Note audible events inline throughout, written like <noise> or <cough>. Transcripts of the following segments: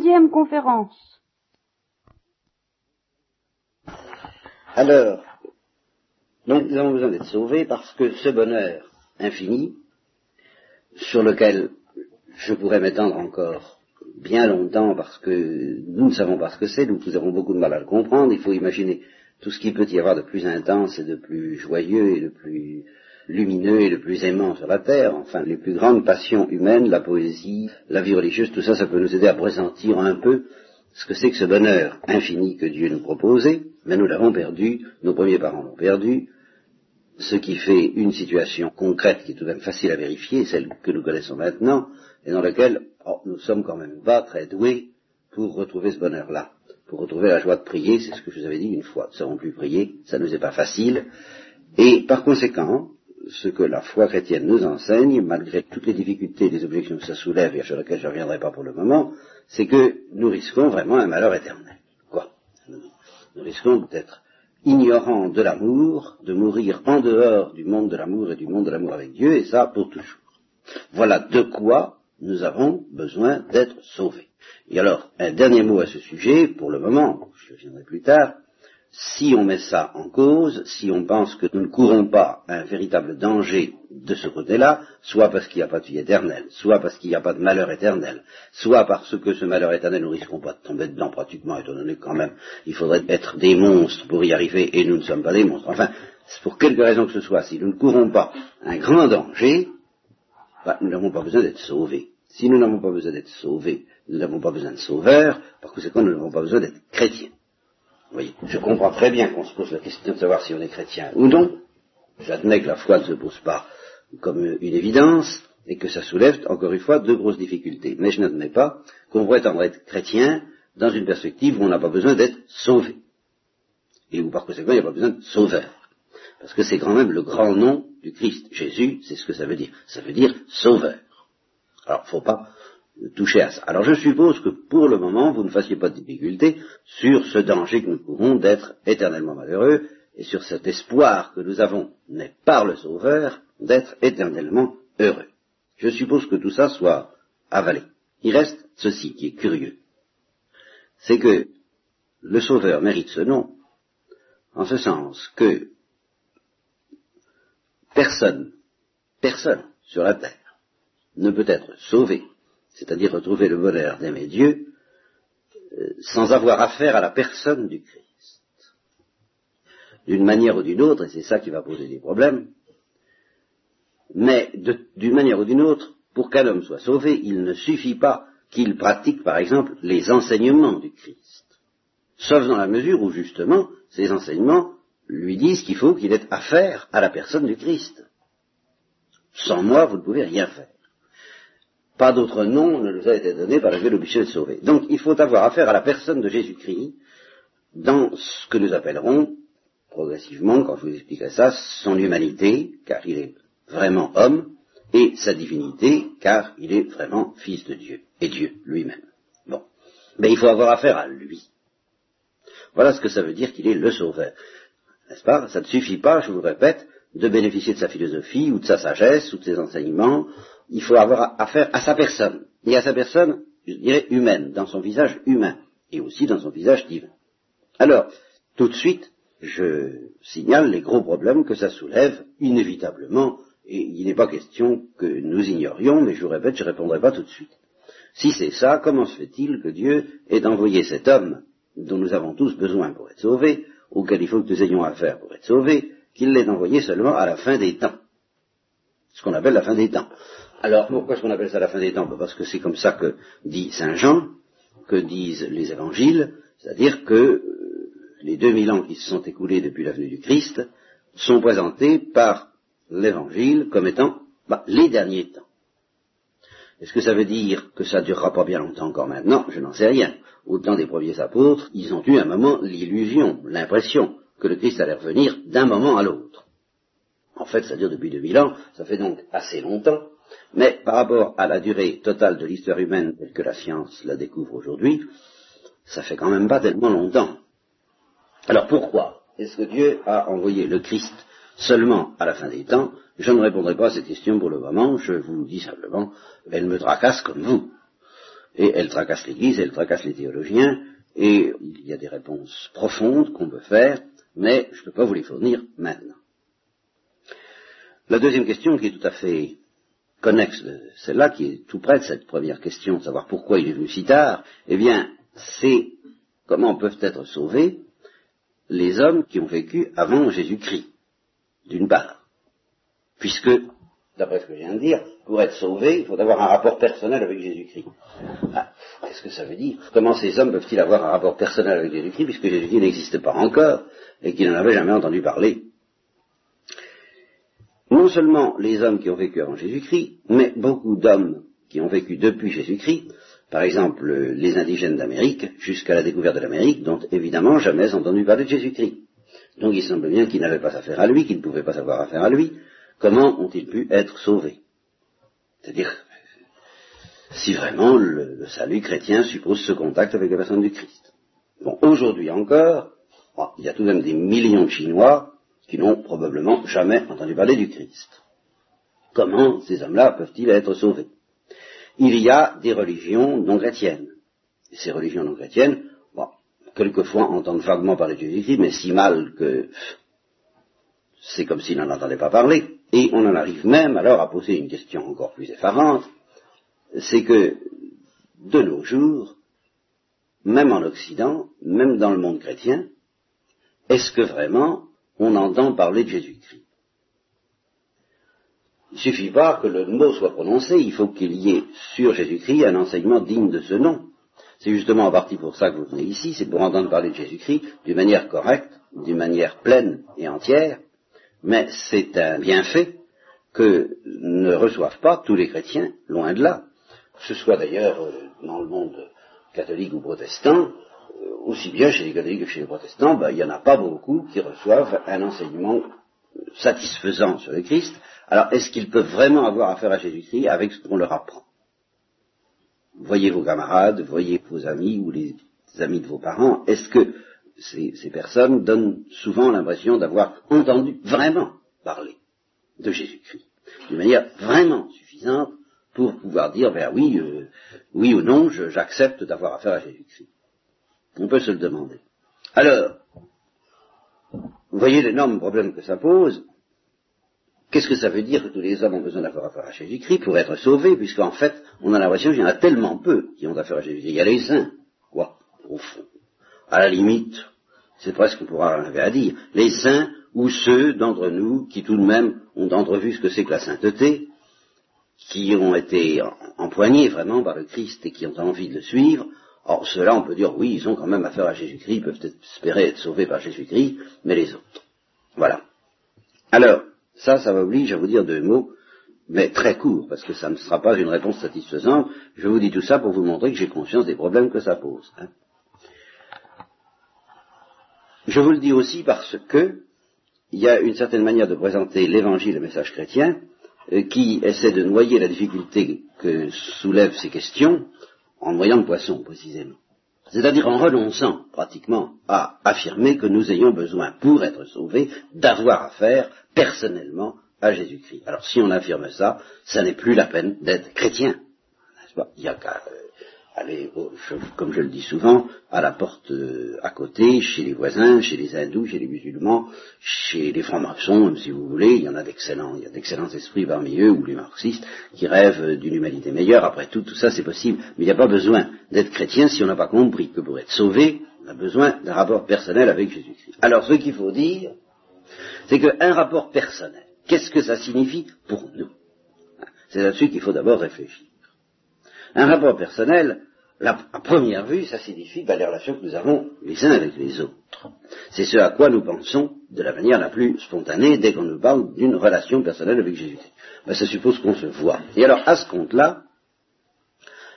Deuxième conférence. Alors, donc nous avons besoin d'être sauvés parce que ce bonheur infini, sur lequel je pourrais m'étendre encore bien longtemps parce que nous ne savons pas ce que c'est, nous, nous avons beaucoup de mal à le comprendre, il faut imaginer tout ce qu'il peut y avoir de plus intense et de plus joyeux et de plus lumineux et de plus aimant sur la terre, enfin les plus grandes passions humaines, la poésie, la vie religieuse, tout ça, ça peut nous aider à pressentir un peu ce que c'est que ce bonheur infini que Dieu nous proposait, mais nous l'avons perdu, nos premiers parents l'ont perdu, ce qui fait une situation concrète qui est tout de même facile à vérifier, celle que nous connaissons maintenant, et dans laquelle oh, nous sommes quand même pas très doués pour retrouver ce bonheur-là, pour retrouver la joie de prier, c'est ce que je vous avais dit une fois, nous ne savons plus prier, ça ne nous est pas facile, et par conséquent, ce que la foi chrétienne nous enseigne, malgré toutes les difficultés et les objections que ça soulève et sur lesquelles je ne reviendrai pas pour le moment, c'est que nous risquons vraiment un malheur éternel. Quoi? Nous risquons d'être ignorants de l'amour, de mourir en dehors du monde de l'amour et du monde de l'amour avec Dieu, et ça pour toujours. Voilà de quoi nous avons besoin d'être sauvés. Et alors, un dernier mot à ce sujet, pour le moment, je reviendrai plus tard, si on met ça en cause, si on pense que nous ne courons pas un véritable danger de ce côté-là, soit parce qu'il n'y a pas de vie éternelle, soit parce qu'il n'y a pas de malheur éternel, soit parce que ce malheur éternel, nous risquons pas de tomber dedans pratiquement, étant donné quand même, il faudrait être des monstres pour y arriver, et nous ne sommes pas des monstres. Enfin, pour quelque raison que ce soit, si nous ne courons pas un grand danger, bah, nous n'avons pas besoin d'être sauvés. Si nous n'avons pas besoin d'être sauvés, nous n'avons pas besoin de sauveurs, par conséquent, nous n'avons pas besoin d'être chrétiens. Oui, je comprends très bien qu'on se pose la question de savoir si on est chrétien ou non. J'admets que la foi ne se pose pas comme une évidence et que ça soulève, encore une fois, deux grosses difficultés. Mais je n'admets pas qu'on pourrait être chrétien dans une perspective où on n'a pas besoin d'être sauvé. Et où par conséquent il n'y a pas besoin de sauveur. Parce que c'est quand même le grand nom du Christ. Jésus, c'est ce que ça veut dire. Ça veut dire sauveur. Alors, faut pas toucher à ça. Alors je suppose que pour le moment, vous ne fassiez pas de difficulté sur ce danger que nous courons d'être éternellement malheureux et sur cet espoir que nous avons, n'est par le Sauveur, d'être éternellement heureux. Je suppose que tout ça soit avalé. Il reste ceci qui est curieux. C'est que le Sauveur mérite ce nom en ce sens que personne, personne sur la terre ne peut être sauvé c'est-à-dire retrouver le bonheur d'aimer Dieu, euh, sans avoir affaire à la personne du Christ. D'une manière ou d'une autre, et c'est ça qui va poser des problèmes, mais d'une manière ou d'une autre, pour qu'un homme soit sauvé, il ne suffit pas qu'il pratique, par exemple, les enseignements du Christ. Sauf dans la mesure où, justement, ces enseignements lui disent qu'il faut qu'il ait affaire à la personne du Christ. Sans moi, vous ne pouvez rien faire. Pas d'autre nom ne nous a été donné par lequel l'obligé de sauver. Donc il faut avoir affaire à la personne de Jésus-Christ dans ce que nous appellerons progressivement, quand je vous expliquerai ça, son humanité, car il est vraiment homme, et sa divinité, car il est vraiment fils de Dieu, et Dieu lui-même. Bon. Mais il faut avoir affaire à lui. Voilà ce que ça veut dire qu'il est le sauveur. N'est-ce pas? Ça ne suffit pas, je vous répète, de bénéficier de sa philosophie, ou de sa sagesse, ou de ses enseignements, il faut avoir affaire à sa personne, et à sa personne, je dirais, humaine, dans son visage humain, et aussi dans son visage divin. Alors, tout de suite, je signale les gros problèmes que ça soulève, inévitablement, et il n'est pas question que nous ignorions, mais je vous répète, je ne répondrai pas tout de suite. Si c'est ça, comment se fait-il que Dieu ait envoyé cet homme dont nous avons tous besoin pour être sauvés, auquel il faut que nous ayons affaire pour être sauvés, qu'il l'ait envoyé seulement à la fin des temps Ce qu'on appelle la fin des temps. Alors, pourquoi est-ce qu'on appelle ça la fin des temps? Parce que c'est comme ça que dit Saint Jean, que disent les évangiles, c'est-à-dire que euh, les 2000 ans qui se sont écoulés depuis la venue du Christ sont présentés par l'évangile comme étant bah, les derniers temps. Est-ce que ça veut dire que ça durera pas bien longtemps encore maintenant? Je n'en sais rien. Au temps des premiers apôtres, ils ont eu un moment l'illusion, l'impression que le Christ allait revenir d'un moment à l'autre. En fait, ça dure depuis 2000 ans, ça fait donc assez longtemps, mais par rapport à la durée totale de l'histoire humaine telle que la science la découvre aujourd'hui, ça fait quand même pas tellement longtemps. Alors pourquoi est-ce que Dieu a envoyé le Christ seulement à la fin des temps? Je ne répondrai pas à cette question pour le moment, je vous dis simplement, elle me tracasse comme vous. Et elle tracasse l'Église, elle tracasse les théologiens, et il y a des réponses profondes qu'on peut faire, mais je ne peux pas vous les fournir maintenant. La deuxième question, qui est tout à fait connexe de celle-là, qui est tout près de cette première question, de savoir pourquoi il est venu si tard, eh bien, c'est comment peuvent être sauvés les hommes qui ont vécu avant Jésus-Christ, d'une part. Puisque, d'après ce que je viens de dire, pour être sauvé, il faut avoir un rapport personnel avec Jésus-Christ. Ah, Qu'est-ce que ça veut dire Comment ces hommes peuvent-ils avoir un rapport personnel avec Jésus-Christ puisque Jésus-Christ n'existe pas encore et qu'ils n'en avaient jamais entendu parler Non seulement les hommes qui ont vécu avant Jésus-Christ, mais beaucoup d'hommes qui ont vécu depuis Jésus-Christ, par exemple les indigènes d'Amérique, jusqu'à la découverte de l'Amérique, dont évidemment jamais entendu parler de Jésus-Christ. Donc il semble bien qu'ils n'avaient pas affaire à lui, qu'ils ne pouvaient pas avoir affaire à lui. Comment ont-ils pu être sauvés? C'est-à-dire, si vraiment le, salut chrétien suppose ce contact avec la personne du Christ. Bon, aujourd'hui encore, il y a tout de même des millions de Chinois qui n'ont probablement jamais entendu parler du Christ. Comment ces hommes-là peuvent-ils être sauvés? Il y a des religions non chrétiennes. Ces religions non chrétiennes, bon, quelquefois entendent vaguement parler de Jésus-Christ, mais si mal que c'est comme s'ils n'en entendaient pas parler. Et on en arrive même alors à poser une question encore plus effarante, c'est que de nos jours, même en Occident, même dans le monde chrétien, est-ce que vraiment on entend parler de Jésus-Christ? Il ne suffit pas que le mot soit prononcé, il faut qu'il y ait sur Jésus-Christ un enseignement digne de ce nom. C'est justement en partie pour ça que vous venez ici, c'est pour entendre parler de Jésus-Christ d'une manière correcte, d'une manière pleine et entière, mais c'est un bienfait que ne reçoivent pas tous les chrétiens, loin de là. Que ce soit d'ailleurs euh, dans le monde catholique ou protestant, aussi bien chez les catholiques que chez les protestants, ben, il n'y en a pas beaucoup qui reçoivent un enseignement satisfaisant sur le Christ. Alors, est-ce qu'ils peuvent vraiment avoir affaire à Jésus-Christ avec ce qu'on leur apprend? Voyez vos camarades, voyez vos amis ou les amis de vos parents, est-ce que ces, ces, personnes donnent souvent l'impression d'avoir entendu vraiment parler de Jésus-Christ, d'une manière vraiment suffisante pour pouvoir dire, ben oui, euh, oui ou non, j'accepte d'avoir affaire à Jésus-Christ? On peut se le demander. Alors, vous voyez l'énorme problème que ça pose. Qu'est-ce que ça veut dire que tous les hommes ont besoin d'avoir affaire à Jésus-Christ pour être sauvés, puisqu'en fait, on a l'impression qu'il y en a tellement peu qui ont affaire à Jésus-Christ. Il y a les saints, quoi, au fond. À la limite, c'est presque qu'on pourra avoir à dire. Les saints ou ceux d'entre nous qui tout de même ont entrevu ce que c'est que la sainteté, qui ont été empoignés vraiment par le Christ et qui ont envie de le suivre, or ceux-là on peut dire oui, ils ont quand même affaire à Jésus-Christ, ils peuvent espérer être sauvés par Jésus-Christ, mais les autres. Voilà. Alors, ça, ça m'oblige à vous dire deux mots, mais très courts, parce que ça ne sera pas une réponse satisfaisante. Je vous dis tout ça pour vous montrer que j'ai conscience des problèmes que ça pose. Hein. Je vous le dis aussi parce que il y a une certaine manière de présenter l'évangile, le message chrétien, euh, qui essaie de noyer la difficulté que soulèvent ces questions en noyant le poisson, précisément. C'est-à-dire en renonçant pratiquement à affirmer que nous ayons besoin, pour être sauvés, d'avoir affaire personnellement à Jésus-Christ. Alors si on affirme ça, ça n'est plus la peine d'être chrétien. Il y a qu'à euh, aller, comme je le dis souvent, à la porte euh, à côté, chez les voisins, chez les hindous, chez les musulmans, chez les francs-maçons, même si vous voulez, il y en a d'excellents, il y a d'excellents esprits parmi eux, ou les marxistes, qui rêvent d'une humanité meilleure. Après tout, tout ça c'est possible. Mais il n'y a pas besoin d'être chrétien si on n'a pas compris que pour être sauvé, on a besoin d'un rapport personnel avec Jésus-Christ. Alors ce qu'il faut dire, c'est qu'un rapport personnel, qu'est-ce que ça signifie pour nous? C'est là-dessus qu'il faut d'abord réfléchir. Un rapport personnel, à première vue, ça signifie ben, les relations que nous avons les uns avec les autres. C'est ce à quoi nous pensons de la manière la plus spontanée dès qu'on nous parle d'une relation personnelle avec Jésus. Ben, ça suppose qu'on se voit. Et alors, à ce compte-là,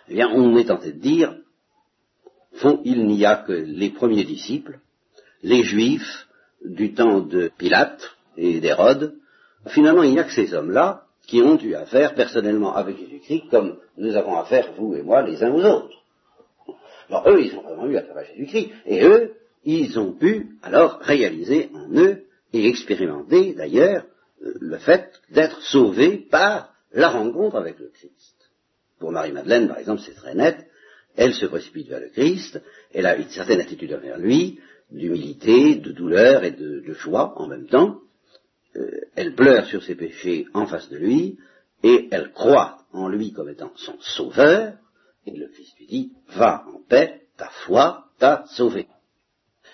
eh bien, on est tenté de dire, fond, il n'y a que les premiers disciples, les Juifs du temps de Pilate et d'Hérode. Finalement, il n'y a que ces hommes-là qui ont eu affaire personnellement avec Jésus-Christ, comme nous avons affaire, vous et moi, les uns aux autres. Alors eux, ils ont vraiment eu affaire à Jésus-Christ, et eux, ils ont pu alors réaliser en eux et expérimenter d'ailleurs le fait d'être sauvés par la rencontre avec le Christ. Pour Marie-Madeleine, par exemple, c'est très net. elle se précipite vers le Christ, elle a une certaine attitude envers lui, d'humilité, de douleur et de, joie en même temps. Euh, elle pleure sur ses péchés en face de lui, et elle croit en lui comme étant son sauveur, et le Christ lui dit, va en paix, ta foi t'a sauvé.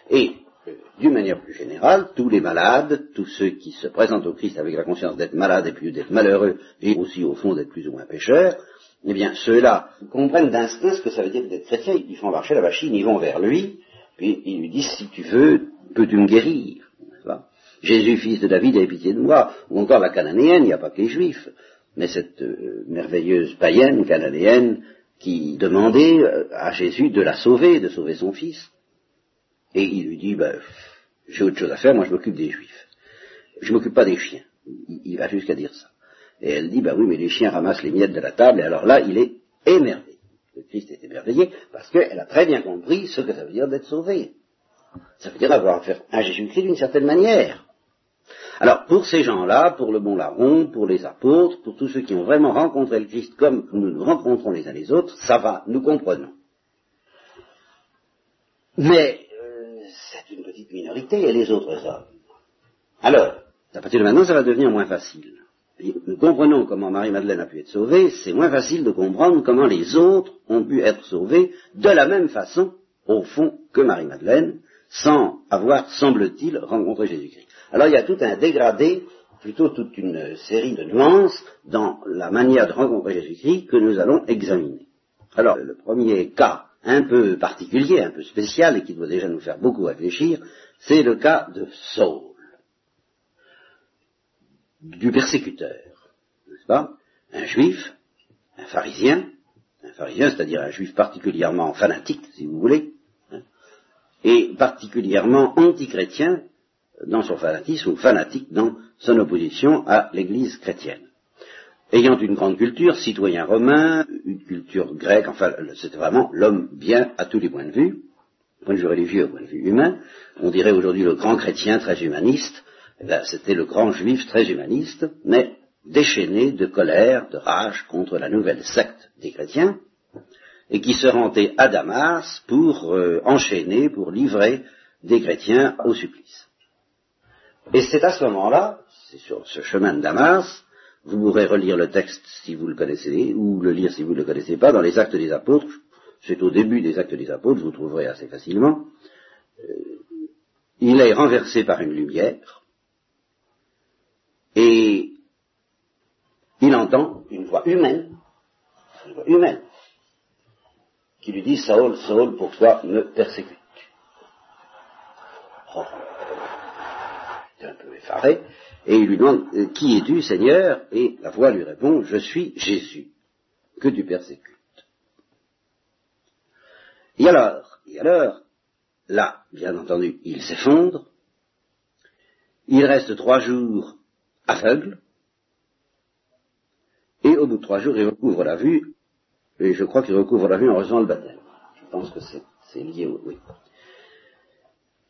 Et, euh, d'une manière plus générale, tous les malades, tous ceux qui se présentent au Christ avec la conscience d'être malades et puis d'être malheureux, et aussi au fond d'être plus ou moins pécheurs, eh bien, ceux-là comprennent d'instinct ce que ça veut dire d'être chrétien, ils font marcher la machine, ils vont vers lui, puis ils lui disent, si tu veux, peux-tu me guérir? Jésus, fils de David, aie pitié de moi. Ou encore la cananéenne, il n'y a pas que les juifs, mais cette euh, merveilleuse païenne cananéenne qui demandait euh, à Jésus de la sauver, de sauver son fils. Et il lui dit, ben, j'ai autre chose à faire, moi je m'occupe des juifs. Je m'occupe pas des chiens. Il, va jusqu'à dire ça. Et elle dit, ben oui, mais les chiens ramassent les miettes de la table, et alors là, il est émerveillé. Le Christ est émerveillé parce qu'elle a très bien compris ce que ça veut dire d'être sauvé. Ça veut dire avoir affaire à Jésus-Christ d'une certaine manière. Alors, pour ces gens-là, pour le bon larron, pour les apôtres, pour tous ceux qui ont vraiment rencontré le Christ comme nous nous rencontrons les uns les autres, ça va, nous comprenons. Mais euh, c'est une petite minorité et les autres hommes. Alors, à partir de maintenant, ça va devenir moins facile. Nous comprenons comment Marie-Madeleine a pu être sauvée, c'est moins facile de comprendre comment les autres ont pu être sauvés de la même façon, au fond, que Marie-Madeleine, sans avoir, semble-t-il, rencontré Jésus-Christ. Alors il y a tout un dégradé, plutôt toute une série de nuances dans la manière de rencontrer Jésus-Christ que nous allons examiner. Alors le premier cas un peu particulier, un peu spécial et qui doit déjà nous faire beaucoup réfléchir, c'est le cas de Saul, du persécuteur, n'est-ce pas? Un juif, un pharisien, un pharisien, c'est-à-dire un juif particulièrement fanatique, si vous voulez, et particulièrement antichrétien, dans son fanatisme ou fanatique dans son opposition à l'Église chrétienne. Ayant une grande culture, citoyen romain, une culture grecque, enfin c'était vraiment l'homme bien à tous les points de vue, point de vue religieux, point de vue humain, on dirait aujourd'hui le grand chrétien très humaniste, eh c'était le grand juif très humaniste, mais déchaîné de colère, de rage contre la nouvelle secte des chrétiens, et qui se rendait à Damas pour euh, enchaîner, pour livrer des chrétiens au supplice. Et c'est à ce moment-là, c'est sur ce chemin de Damas, vous pourrez relire le texte si vous le connaissez, ou le lire si vous ne le connaissez pas, dans les actes des apôtres, c'est au début des actes des apôtres, vous trouverez assez facilement, euh, il est renversé par une lumière, et il entend une voix humaine, une voix humaine, qui lui dit, Saul, Saul, pourquoi me persécutes oh. Un peu effaré, et il lui demande euh, Qui es-tu, Seigneur? Et la voix lui répond Je suis Jésus, que tu persécutes. Et alors, et alors, là, bien entendu, il s'effondre, il reste trois jours aveugle, et au bout de trois jours, il recouvre la vue, et je crois qu'il recouvre la vue en recevant le baptême. Je pense que c'est lié au... Oui.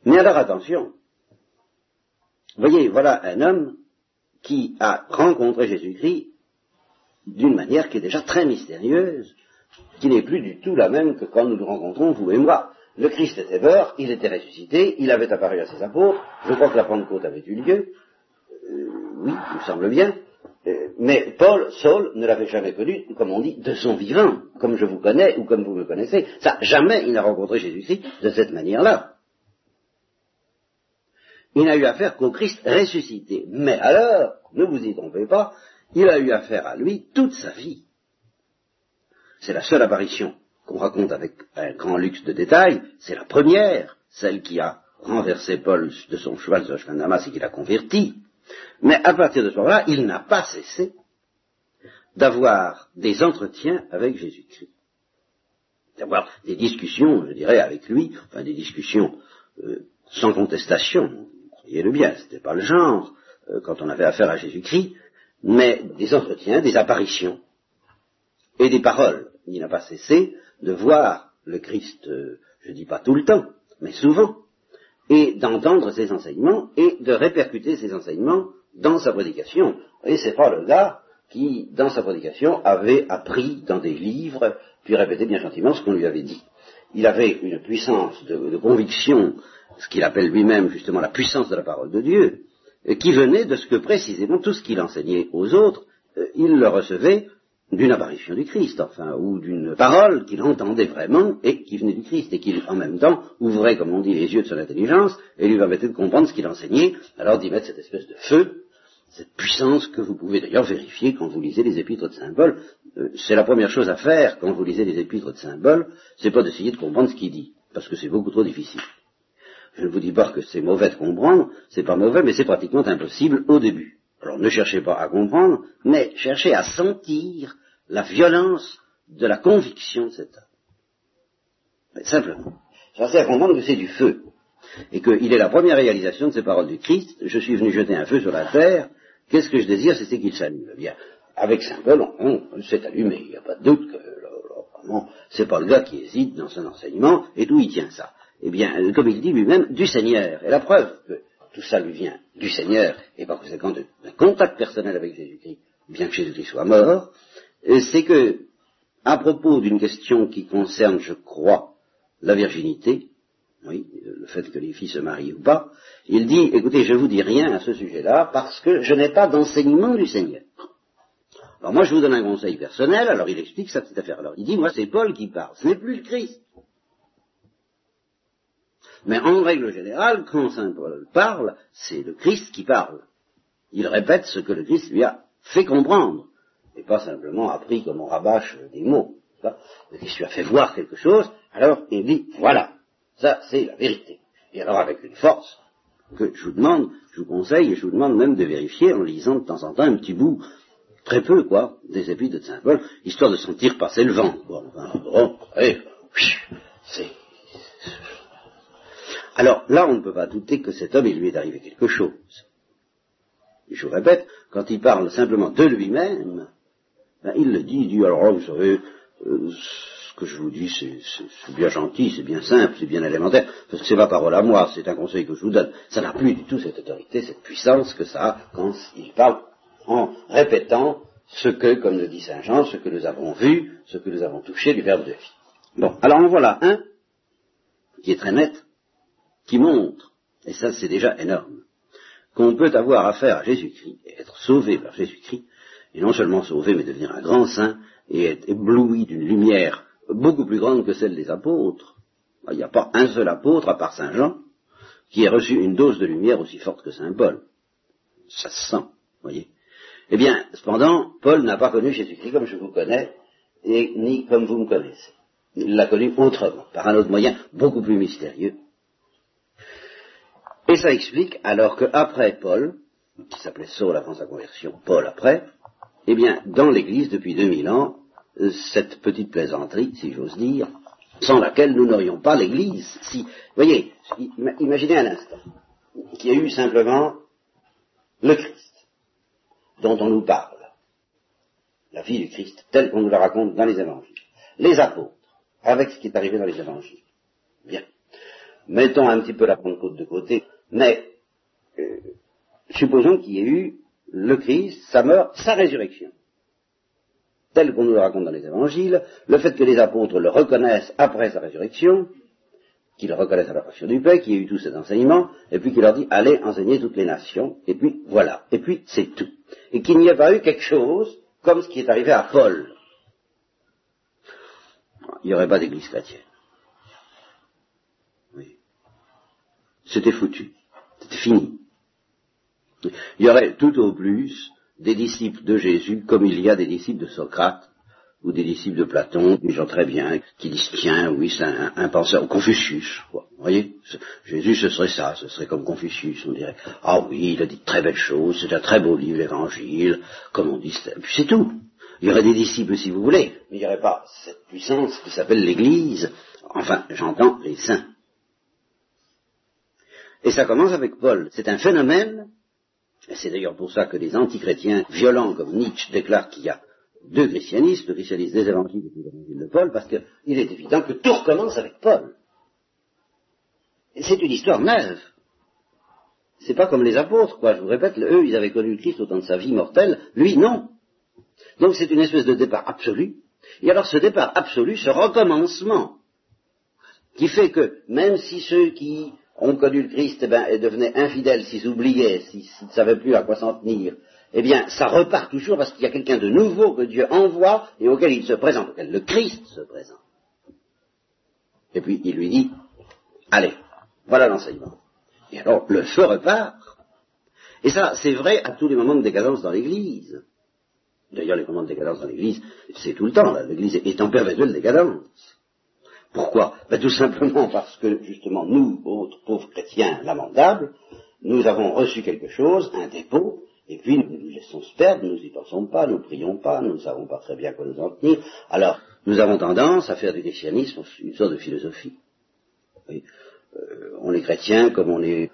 Mais alors attention, voyez, voilà un homme qui a rencontré Jésus-Christ d'une manière qui est déjà très mystérieuse, qui n'est plus du tout la même que quand nous le rencontrons, vous et moi. Le Christ était mort, il était ressuscité, il avait apparu à ses apôtres, je crois que la Pentecôte avait eu lieu, euh, oui, il me semble bien, mais Paul, Saul, ne l'avait jamais connu, comme on dit, de son vivant, comme je vous connais ou comme vous me connaissez. Ça, jamais il n'a rencontré Jésus-Christ de cette manière-là. Il n'a eu affaire qu'au Christ ressuscité. Mais alors, ne vous y trompez pas, il a eu affaire à lui toute sa vie. C'est la seule apparition qu'on raconte avec un grand luxe de détails, c'est la première, celle qui a renversé Paul de son cheval sur le de et qui l'a converti. Mais à partir de ce moment-là, il n'a pas cessé d'avoir des entretiens avec Jésus-Christ. D'avoir des discussions, je dirais, avec lui, enfin des discussions euh, sans contestation, Voyez-le bien, c'était pas le genre euh, quand on avait affaire à Jésus-Christ, mais des entretiens, des apparitions et des paroles. Il n'a pas cessé de voir le Christ, euh, je dis pas tout le temps, mais souvent, et d'entendre ses enseignements et de répercuter ses enseignements dans sa prédication. Et c'est pas le gars qui, dans sa prédication, avait appris dans des livres puis répétait bien gentiment ce qu'on lui avait dit. Il avait une puissance de, conviction, ce qu'il appelle lui-même justement la puissance de la parole de Dieu, qui venait de ce que précisément tout ce qu'il enseignait aux autres, euh, il le recevait d'une apparition du Christ, enfin, ou d'une parole qu'il entendait vraiment et qui venait du Christ, et qui en même temps ouvrait, comme on dit, les yeux de son intelligence et lui permettait de comprendre ce qu'il enseignait, alors d'y mettre cette espèce de feu, cette puissance que vous pouvez d'ailleurs vérifier quand vous lisez les épîtres de Saint Paul. Euh, c'est la première chose à faire quand vous lisez les épîtres de Saint Paul, c'est pas d'essayer de comprendre ce qu'il dit, parce que c'est beaucoup trop difficile. Je ne vous dis pas que c'est mauvais de comprendre, c'est pas mauvais, mais c'est pratiquement impossible au début. Alors ne cherchez pas à comprendre, mais cherchez à sentir la violence de la conviction de cet homme. simplement. Cherchez à comprendre que c'est du feu. Et qu'il est la première réalisation de ces paroles du Christ. Je suis venu jeter un feu sur la terre. Qu'est-ce que je désire C'est qu'il s'allume. Bien, avec Saint Paul, on, s'est allumé. Il n'y a pas de doute que vraiment, c'est pas le gars qui hésite dans son enseignement. Et d'où il tient ça? Eh bien, comme il dit lui-même, du Seigneur. Et la preuve que tout ça lui vient du Seigneur, et par conséquent d'un contact personnel avec Jésus-Christ, bien que Jésus-Christ soit mort, euh, c'est que, à propos d'une question qui concerne, je crois, la virginité, oui, le fait que les filles se marient ou pas, il dit, écoutez, je vous dis rien à ce sujet-là parce que je n'ai pas d'enseignement du Seigneur. Alors moi, je vous donne un conseil personnel, alors il explique sa petite affaire. Alors il dit, moi, c'est Paul qui parle, ce n'est plus le Christ. Mais en règle générale, quand Saint Paul parle, c'est le Christ qui parle. Il répète ce que le Christ lui a fait comprendre, et pas simplement appris comme on rabâche des mots. Le Christ lui a fait voir quelque chose, alors il dit, voilà, ça c'est la vérité. Et alors avec une force que je vous demande, je vous conseille, et je vous demande même de vérifier en lisant de temps en temps un petit bout, très peu quoi, des épîtres de Saint Paul, histoire de sentir passer le vent. Bon, bon, c'est alors là, on ne peut pas douter que cet homme, il lui est arrivé quelque chose. je vous répète, quand il parle simplement de lui-même, ben, il le dit, il dit, alors vous savez, euh, ce que je vous dis, c'est bien gentil, c'est bien simple, c'est bien élémentaire, parce que c'est ma parole à moi, c'est un conseil que je vous donne. Ça n'a plus du tout cette autorité, cette puissance que ça a quand il parle en répétant ce que, comme le dit Saint Jean, ce que nous avons vu, ce que nous avons touché du Verbe de vie. Bon, alors en voilà un qui est très net, qui montre, et ça c'est déjà énorme, qu'on peut avoir affaire à Jésus-Christ être sauvé par Jésus-Christ, et non seulement sauvé, mais devenir un grand saint et être ébloui d'une lumière beaucoup plus grande que celle des apôtres. Il n'y a pas un seul apôtre, à part Saint Jean, qui ait reçu une dose de lumière aussi forte que Saint Paul. Ça se sent, voyez. Eh bien, cependant, Paul n'a pas connu Jésus-Christ comme je vous connais, et ni comme vous me connaissez. Il l'a connu autrement, par un autre moyen beaucoup plus mystérieux, et ça explique alors qu'après Paul, qui s'appelait Saul avant sa conversion, Paul après, eh bien, dans l'Église, depuis 2000 ans, cette petite plaisanterie, si j'ose dire, sans laquelle nous n'aurions pas l'Église. Si, voyez, imaginez un instant qu'il y a eu simplement le Christ, dont on nous parle, la vie du Christ, telle qu'on nous la raconte dans les évangiles, les apôtres, avec ce qui est arrivé dans les évangiles. Bien. Mettons un petit peu la Pentecôte de côté, mais euh, supposons qu'il y ait eu le Christ, sa mort, sa résurrection. Tel qu'on nous le raconte dans les évangiles, le fait que les apôtres le reconnaissent après sa résurrection, qu'ils le reconnaissent à la passion du Père, qu'il y ait eu tout cet enseignement, et puis qu'il leur dit allez enseigner toutes les nations, et puis voilà, et puis c'est tout. Et qu'il n'y ait pas eu quelque chose comme ce qui est arrivé à Paul. Il n'y aurait pas d'église chrétienne. Oui. C'était foutu. Il y aurait tout au plus des disciples de Jésus comme il y a des disciples de Socrate ou des disciples de Platon, des gens très bien, qui disent tiens, oui, c'est un, penseur, Confucius, Vous voyez? Jésus, ce serait ça, ce serait comme Confucius, on dirait. Ah oui, il a dit de très belles choses, c'est un très beau livre, l'évangile, comme on dit, puis c'est tout. Il y aurait des disciples si vous voulez, mais il n'y aurait pas cette puissance qui s'appelle l'Église, enfin, j'entends les saints. Et ça commence avec Paul. C'est un phénomène, et c'est d'ailleurs pour ça que les antichrétiens violents comme Nietzsche déclarent qu'il y a deux christianismes, le christianisme des évangiles et l'évangile de Paul, parce qu'il est évident que tout recommence avec Paul. C'est une histoire neuve. C'est pas comme les apôtres, quoi. Je vous répète, eux, ils avaient connu le Christ au temps de sa vie mortelle. Lui, non. Donc c'est une espèce de départ absolu. Et alors ce départ absolu, ce recommencement, qui fait que même si ceux qui ont connu le Christ eh ben, devenaient infidèles, s'ils oubliaient, s'ils ne savaient plus à quoi s'en tenir, eh bien, ça repart toujours parce qu'il y a quelqu'un de nouveau que Dieu envoie et auquel il se présente, auquel le Christ se présente. Et puis il lui dit, allez, voilà l'enseignement. Et alors le feu repart. Et ça, c'est vrai à tous les moments de décadence dans l'Église. D'ailleurs, les moments de décadence dans l'Église, c'est tout le temps. L'Église est en perpétuelle décadence. Pourquoi? Ben, Tout simplement <laughs> parce que, justement, nous, autres pauvres chrétiens lamentables, nous avons reçu quelque chose, un dépôt, et puis nous nous laissons se perdre, nous n'y pensons pas, nous prions pas, nous ne savons pas très bien quoi nous en tenir. Alors, nous avons tendance à faire du christianisme une sorte de philosophie. Oui. Euh, on est chrétien comme on est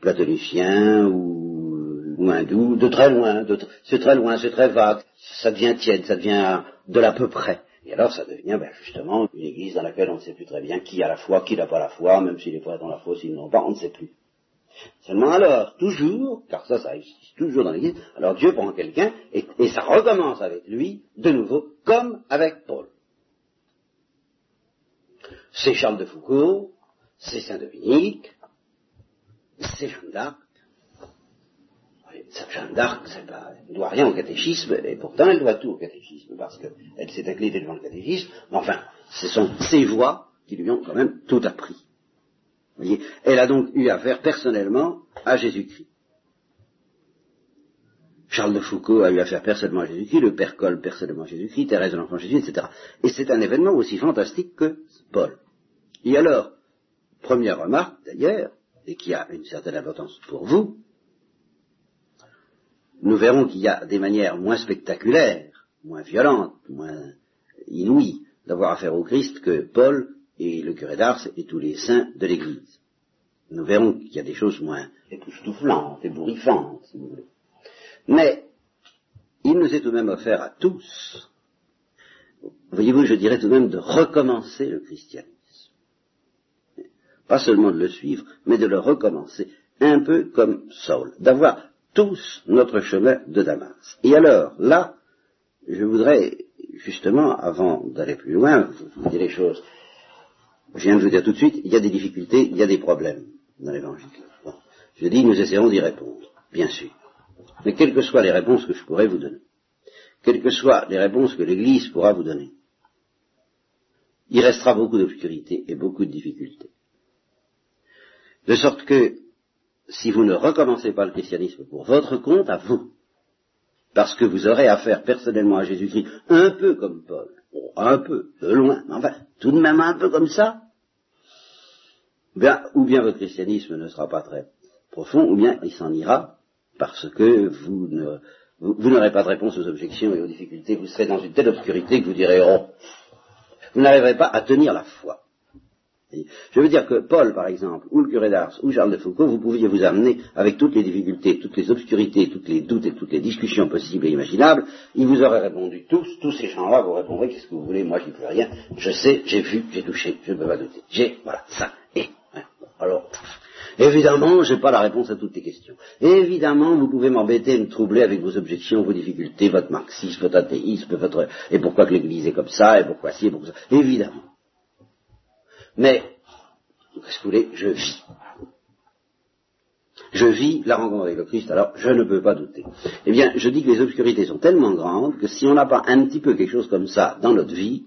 platonicien ou, ou hindou, de très loin, c'est très loin, c'est très vague, ça devient tiède, ça devient de l'à peu près. Et alors ça devient ben, justement une église dans laquelle on ne sait plus très bien qui a la foi, qui n'a pas la foi, même si les frères ont la foi, s'ils n'ont pas, on ne sait plus. Seulement alors, toujours, car ça, ça existe toujours dans l'Église, alors Dieu prend quelqu'un et, ça recommence avec lui, de nouveau, comme avec Paul. C'est Charles de Foucault, c'est Saint-Dominique, c'est Jeanne d'Arc. Jeanne d'Arc, elle ne doit rien au catéchisme, et pourtant elle doit tout au catéchisme, parce qu'elle s'est inclinée devant le catéchisme, mais enfin, ce sont ses voix qui lui ont quand même tout appris. Elle a donc eu affaire personnellement à Jésus-Christ. Charles de Foucault a eu affaire personnellement à Jésus-Christ, le Père Col personnellement à Jésus-Christ, Thérèse de l'Enfant Jésus, etc. Et c'est un événement aussi fantastique que Paul. Et alors, première remarque d'ailleurs, et qui a une certaine importance pour vous, nous verrons qu'il y a des manières moins spectaculaires, moins violentes, moins inouïes d'avoir affaire au Christ que Paul et le curé d'Ars et tous les saints de l'Église. Nous verrons qu'il y a des choses moins époustouflantes, ébouriffantes, si vous voulez. Mais il nous est tout de même offert à tous, voyez-vous, je dirais tout de même de recommencer le christianisme. Pas seulement de le suivre, mais de le recommencer, un peu comme Saul, d'avoir tous notre chemin de Damas. Et alors, là, je voudrais, justement, avant d'aller plus loin, vous dire les choses je viens de vous dire tout de suite, il y a des difficultés, il y a des problèmes dans l'évangile. Je dis, nous essaierons d'y répondre, bien sûr. Mais quelles que soient les réponses que je pourrais vous donner, quelles que soient les réponses que l'Église pourra vous donner, il restera beaucoup d'obscurité et beaucoup de difficultés. De sorte que, si vous ne recommencez pas le christianisme pour votre compte, à vous, parce que vous aurez affaire personnellement à Jésus-Christ, un peu comme Paul, un peu, de loin, mais enfin, tout de même un peu comme ça, bien, ou bien votre christianisme ne sera pas très profond, ou bien il s'en ira, parce que vous ne, vous, n'aurez pas de réponse aux objections et aux difficultés, vous serez dans une telle obscurité que vous direz, oh, vous n'arriverez pas à tenir la foi. Je veux dire que Paul, par exemple, ou le curé d'Ars, ou Charles de Foucault, vous pouviez vous amener avec toutes les difficultés, toutes les obscurités, tous les doutes et toutes les discussions possibles et imaginables, ils vous auraient répondu tous, tous ces gens-là vous répondraient, qu'est-ce que vous voulez, moi j'y peux rien, je sais, j'ai vu, j'ai touché, je ne peux pas douter. J'ai, voilà, ça, et, hein. alors, Évidemment, je n'ai pas la réponse à toutes les questions. Évidemment, vous pouvez m'embêter, me troubler avec vos objections, vos difficultés, votre marxisme, votre athéisme, votre... et pourquoi que l'Église est comme ça, et pourquoi ci, et pourquoi ça. Évidemment. Mais, qu'est-ce que vous voulez, je vis. Je vis la rencontre avec le Christ, alors je ne peux pas douter. Eh bien, je dis que les obscurités sont tellement grandes que si on n'a pas un petit peu quelque chose comme ça dans notre vie,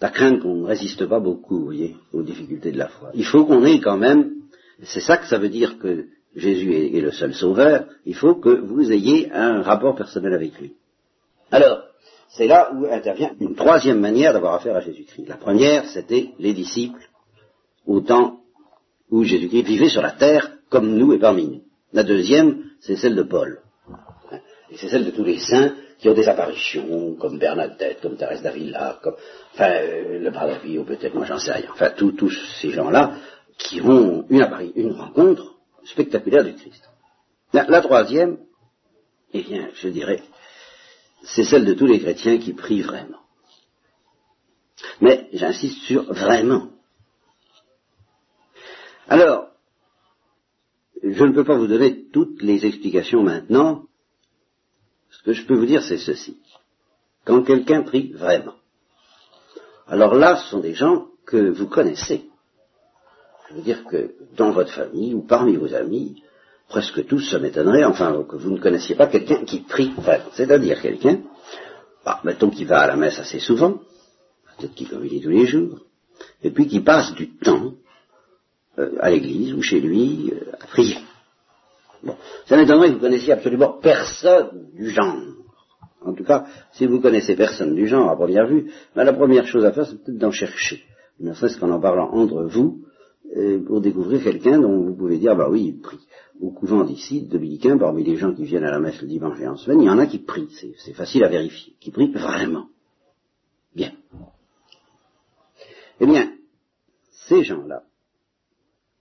la crainte qu'on ne résiste pas beaucoup, vous voyez, aux difficultés de la foi. Il faut qu'on ait quand même, c'est ça que ça veut dire que Jésus est, est, le seul sauveur, il faut que vous ayez un rapport personnel avec lui. Alors, c'est là où intervient une troisième manière d'avoir affaire à Jésus-Christ. La première, c'était les disciples au temps où Jésus-Christ vivait sur la terre comme nous et parmi nous. La deuxième, c'est celle de Paul. Et c'est celle de tous les saints qui ont des apparitions, comme Bernadette, comme Thérèse d'Avila, comme enfin, euh, le Bradavi, ou peut-être moi j'en sais rien. Enfin, tous ces gens-là qui ont une, une rencontre spectaculaire du Christ. La troisième, eh bien, je dirais, c'est celle de tous les chrétiens qui prient vraiment. Mais j'insiste sur vraiment. Alors, je ne peux pas vous donner toutes les explications maintenant. Ce que je peux vous dire, c'est ceci. quand quelqu'un prie vraiment. Alors là, ce sont des gens que vous connaissez. Je veux dire que dans votre famille ou parmi vos amis, presque tous, ça m'étonnerait, enfin, que vous ne connaissiez pas quelqu'un qui prie vraiment. C'est-à-dire quelqu'un, bah, mettons qu'il va à la messe assez souvent, peut-être qu'il communie tous les jours, et puis qui passe du temps euh, à l'église ou chez lui euh, à prier. Bon, ça m'étonnerait que vous connaissiez absolument personne du genre. En tout cas, si vous connaissez personne du genre à première vue, ben, la première chose à faire, c'est peut-être d'en chercher. Ne serait-ce qu'en en parlant entre vous, pour découvrir quelqu'un dont vous pouvez dire, bah oui, il prie. Au couvent d'ici, dominicain, parmi les gens qui viennent à la messe le dimanche et en semaine, il y en a qui prient, c'est facile à vérifier, qui prient vraiment. Bien. Eh bien, ces gens-là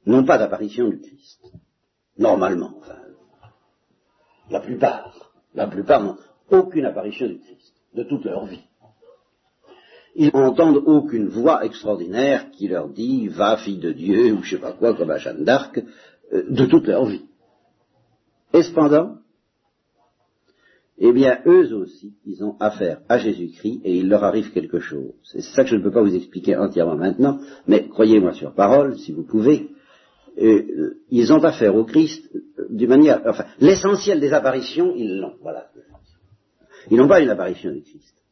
n'ont pas d'apparition du Christ. Normalement, enfin, la plupart, la plupart n'ont aucune apparition du Christ, de toute leur vie. Ils n'entendent aucune voix extraordinaire qui leur dit va fille de Dieu ou je sais pas quoi comme à Jeanne d'Arc euh, de toute leur vie. Et cependant, eh bien, eux aussi, ils ont affaire à Jésus-Christ et il leur arrive quelque chose. C'est ça que je ne peux pas vous expliquer entièrement maintenant, mais croyez-moi sur parole, si vous pouvez, euh, ils ont affaire au Christ euh, d'une manière, enfin, l'essentiel des apparitions, ils l'ont, voilà. Ils n'ont pas une apparition du Christ.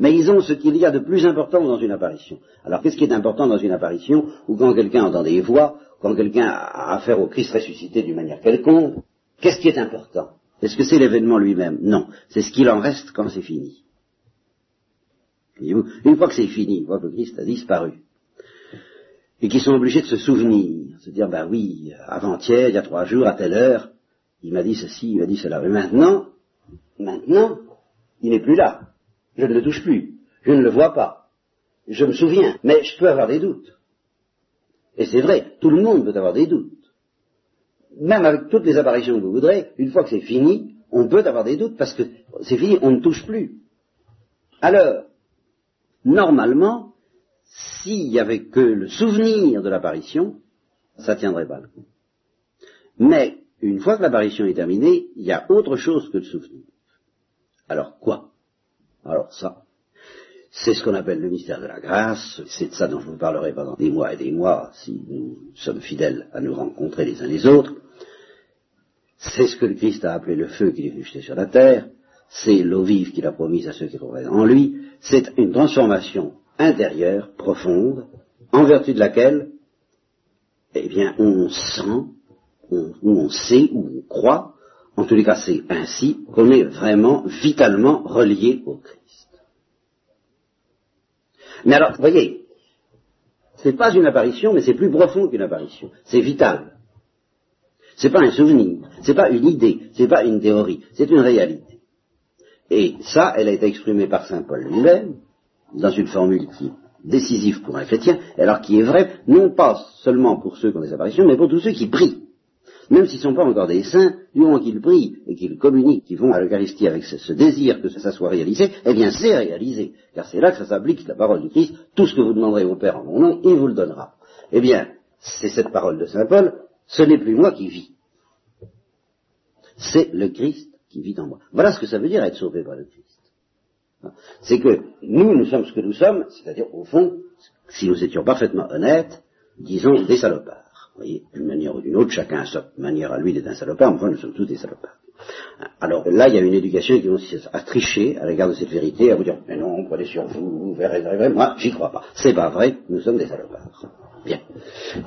Mais ils ont ce qu'il y a de plus important dans une apparition. Alors, qu'est-ce qui est important dans une apparition, ou quand quelqu'un entend des voix, quand quelqu'un a affaire au Christ ressuscité d'une manière quelconque, qu'est-ce qui est important? Est-ce que c'est l'événement lui-même? Non. C'est ce qu'il en reste quand c'est fini. Une fois que c'est fini, une fois que le Christ a disparu, et qu'ils sont obligés de se souvenir, se dire, ben oui, avant-hier, il y a trois jours, à telle heure, il m'a dit ceci, il m'a dit cela. Mais maintenant, maintenant, il n'est plus là. Je ne le touche plus. Je ne le vois pas. Je me souviens. Mais je peux avoir des doutes. Et c'est vrai, tout le monde peut avoir des doutes même avec toutes les apparitions que vous voudrez, une fois que c'est fini, on peut avoir des doutes parce que c'est fini, on ne touche plus. Alors, normalement, s'il n'y avait que le souvenir de l'apparition, ça tiendrait pas le coup. Mais, une fois que l'apparition est terminée, il y a autre chose que le souvenir. Alors quoi? Alors ça, c'est ce qu'on appelle le mystère de la grâce, c'est de ça dont je vous parlerai pendant des mois et des mois, si nous sommes fidèles à nous rencontrer les uns les autres. C'est ce que le Christ a appelé le feu qu'il est venu jeter sur la terre, c'est l'eau vive qu'il a promise à ceux qui trouveraient en lui, c'est une transformation intérieure, profonde, en vertu de laquelle, eh bien, on sent, ou on sait, ou on croit, en tous les cas c'est ainsi, qu'on est vraiment vitalement relié au Christ. Mais alors, vous voyez, c'est pas une apparition, mais c'est plus profond qu'une apparition. C'est vital. C'est pas un souvenir, c'est pas une idée, c'est pas une théorie, c'est une réalité. Et ça, elle a été exprimée par saint Paul lui-même, dans une formule qui est décisive pour un chrétien, alors qui est vraie, non pas seulement pour ceux qui ont des apparitions, mais pour tous ceux qui prient même s'ils ne sont pas encore des saints, du moment qu'ils prient et qu'ils communiquent, qu'ils vont à l'Eucharistie avec ce, désir que ça soit réalisé, eh bien c'est réalisé, car c'est là que ça s'applique la parole du Christ, tout ce que vous demanderez au Père en mon nom, il vous le donnera. Eh bien, c'est cette parole de Saint Paul, ce n'est plus moi qui vis, c'est le Christ qui vit en moi. Voilà ce que ça veut dire être sauvé par le Christ. C'est que nous, nous sommes ce que nous sommes, c'est-à-dire au fond, si nous étions parfaitement honnêtes, disons des salopards voyez, d'une manière ou d'une autre, chacun a sa manière à lui d'être un salopard, enfin nous sommes tous des salopards. Alors là, il y a une éducation qui consiste à tricher à l'égard de cette vérité, à vous dire, mais non, prenez sur vous, vous verrez, vrai. Moi, j'y crois pas. C'est pas vrai, nous sommes des salopards. Bien.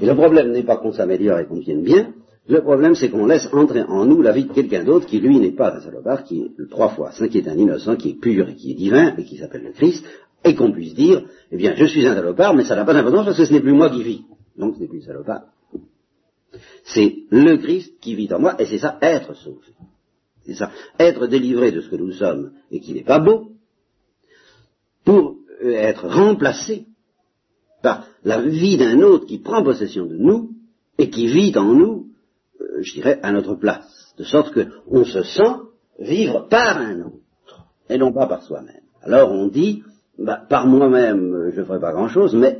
Et le problème n'est pas qu'on s'améliore et qu'on vienne bien, le problème c'est qu'on laisse entrer en nous la vie de quelqu'un d'autre qui lui n'est pas un salopard, qui est trois fois saint, qui est un innocent, qui est pur et qui est divin, et qui s'appelle le Christ, et qu'on puisse dire, eh bien, je suis un salopard, mais ça n'a pas d'importance parce que ce n'est plus moi qui vis. Donc ce n'est plus un salopard. C'est le Christ qui vit en moi, et c'est ça, être sauvé. C'est ça, être délivré de ce que nous sommes et qui n'est pas beau, pour être remplacé par la vie d'un autre qui prend possession de nous et qui vit en nous, euh, je dirais, à notre place. De sorte qu'on se sent vivre par un autre et non pas par soi-même. Alors on dit, bah, par moi-même, je ne ferai pas grand-chose, mais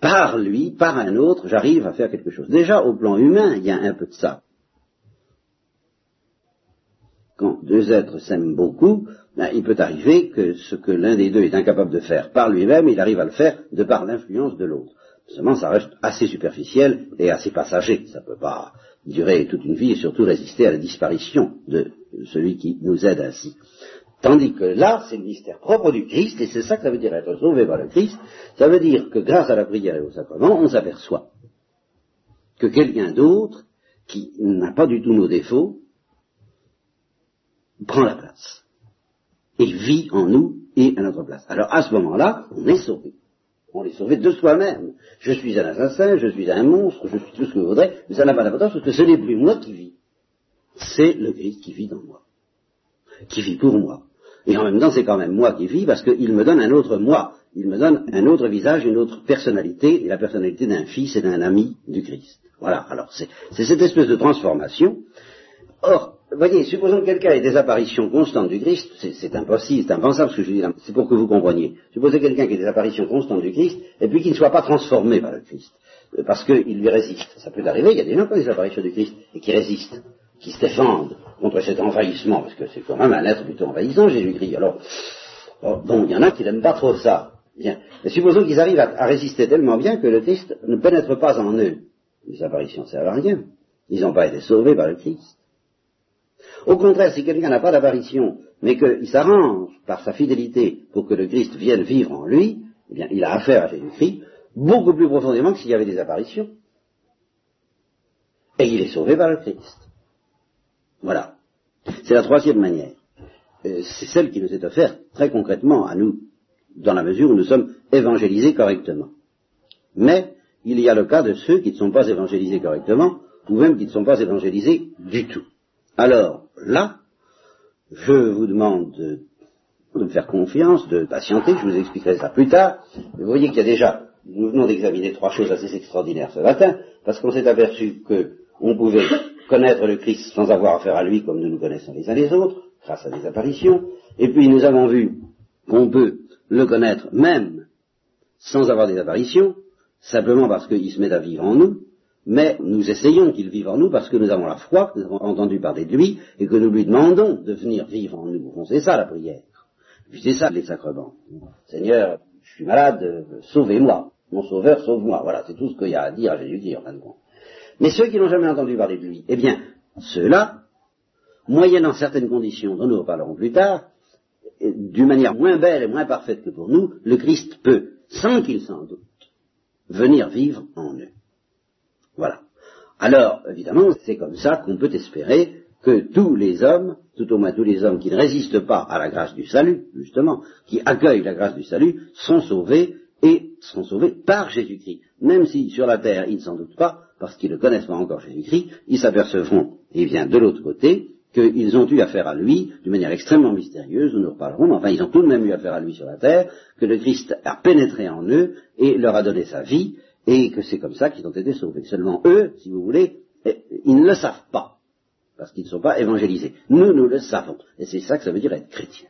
par lui, par un autre, j'arrive à faire quelque chose. Déjà, au plan humain, il y a un peu de ça. quand deux êtres s'aiment beaucoup, ben, il peut arriver que ce que l'un des deux est incapable de faire par lui-même, il arrive à le faire de par l'influence de l'autre. Seulement, ça reste assez superficiel et assez passager. Ça ne peut pas durer toute une vie et surtout résister à la disparition de celui qui nous aide ainsi. Tandis que là, c'est le mystère propre du Christ, et c'est ça que ça veut dire être sauvé par le Christ. Ça veut dire que grâce à la prière et au sacrement, on s'aperçoit que quelqu'un d'autre, qui n'a pas du tout nos défauts, prend la place. Et vit en nous et à notre place. Alors à ce moment-là, on est sauvé. On est sauvé de soi-même. Je suis un assassin, je suis un monstre, je suis tout ce que vous voudrez, mais ça n'a pas d'importance parce que ce n'est plus moi qui vis. C'est le Christ qui vit dans moi. Qui vit pour moi. Et en même temps, c'est quand même moi qui vis parce qu'il me donne un autre moi. Il me donne un autre visage, une autre personnalité, et la personnalité d'un fils et d'un ami du Christ. Voilà. Alors, c'est cette espèce de transformation. Or, voyez, supposons que quelqu'un ait des apparitions constantes du Christ, c'est impossible, c'est impensable ce que je dis là, c'est pour que vous compreniez. Supposez quelqu'un qui ait des apparitions constantes du Christ, et puis qu'il ne soit pas transformé par le Christ, euh, parce qu'il lui résiste. Ça peut arriver, il y a des gens qui ont des apparitions du Christ, et qui résistent, qui se défendent contre cet envahissement, parce que c'est quand même un être plutôt envahissant, Jésus-Christ. Alors, bon, il y en a qui n'aiment pas trop ça. Bien. Mais supposons qu'ils arrivent à, résister tellement bien que le Christ ne pénètre pas en eux. Les apparitions ne servent à rien. Ils n'ont pas été sauvés par le Christ. Au contraire, si quelqu'un n'a pas d'apparition, mais qu'il s'arrange par sa fidélité pour que le Christ vienne vivre en lui, eh bien, il a affaire à Jésus-Christ beaucoup plus profondément que s'il y avait des apparitions. Et il est sauvé par le Christ. Voilà. C'est la troisième manière. Euh, c'est celle qui nous est offerte très concrètement à nous, dans la mesure où nous sommes évangélisés correctement. Mais il y a le cas de ceux qui ne sont pas évangélisés correctement, ou même qui ne sont pas évangélisés du tout. Alors, là, je vous demande de, me faire confiance, de patienter, je vous expliquerai ça plus tard. Vous voyez qu'il y a déjà, nous venons d'examiner trois choses assez extraordinaires ce matin, parce qu'on s'est aperçu qu'on pouvait connaître le Christ sans avoir affaire à lui comme nous nous connaissons les uns les autres, grâce à des apparitions, et puis nous avons vu qu'on peut le connaître même sans avoir des apparitions, simplement parce qu'il se met à vivre en nous, mais nous essayons qu'il vive en nous parce que nous avons la foi, que nous avons entendu parler de lui, et que nous lui demandons de venir vivre en nous. c'est ça la prière. Puis c'est ça les sacrements. Seigneur, je suis malade, sauvez-moi. Mon sauveur, sauve-moi. Voilà, c'est tout ce qu'il y a à dire à Jésus-Christ, en fin de. Mais ceux qui n'ont jamais entendu parler de lui, eh bien, ceux-là, moyennant certaines conditions dont nous reparlerons plus tard, d'une manière moins belle et moins parfaite que pour nous, le Christ peut, sans qu'il s'en doute, venir vivre en eux. Voilà. Alors, évidemment, c'est comme ça qu'on peut espérer que tous les hommes, tout au moins tous les hommes qui ne résistent pas à la grâce du salut, justement, qui accueillent la grâce du salut, sont sauvés et sont sauvés par Jésus-Christ. Même si sur la terre ils ne s'en doutent pas, parce qu'ils ne connaissent pas encore Jésus-Christ, ils s'apercevront, et bien de l'autre côté, qu'ils ont eu affaire à lui d'une manière extrêmement mystérieuse, nous nous reparlerons, mais enfin ils ont tout de même eu affaire à lui sur la terre, que le Christ a pénétré en eux et leur a donné sa vie, et que c'est comme ça qu'ils ont été sauvés. Seulement eux, si vous voulez, eh, ils ne le savent pas, parce qu'ils ne sont pas évangélisés. Nous, nous le savons. Et c'est ça que ça veut dire être chrétien.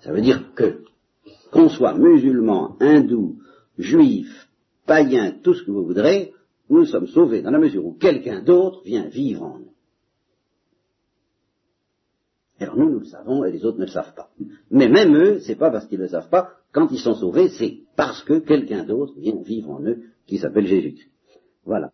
Ça veut dire que, qu'on soit musulman, hindou, juif, païen, tout ce que vous voudrez, nous sommes sauvés dans la mesure où quelqu'un d'autre vient vivre en nous. Alors nous, nous le savons et les autres ne le savent pas. Mais même eux, c'est pas parce qu'ils ne le savent pas, quand ils sont sauvés, c'est parce que quelqu'un d'autre vient vivre en eux qui s'appelle Jésus-Christ. Voilà.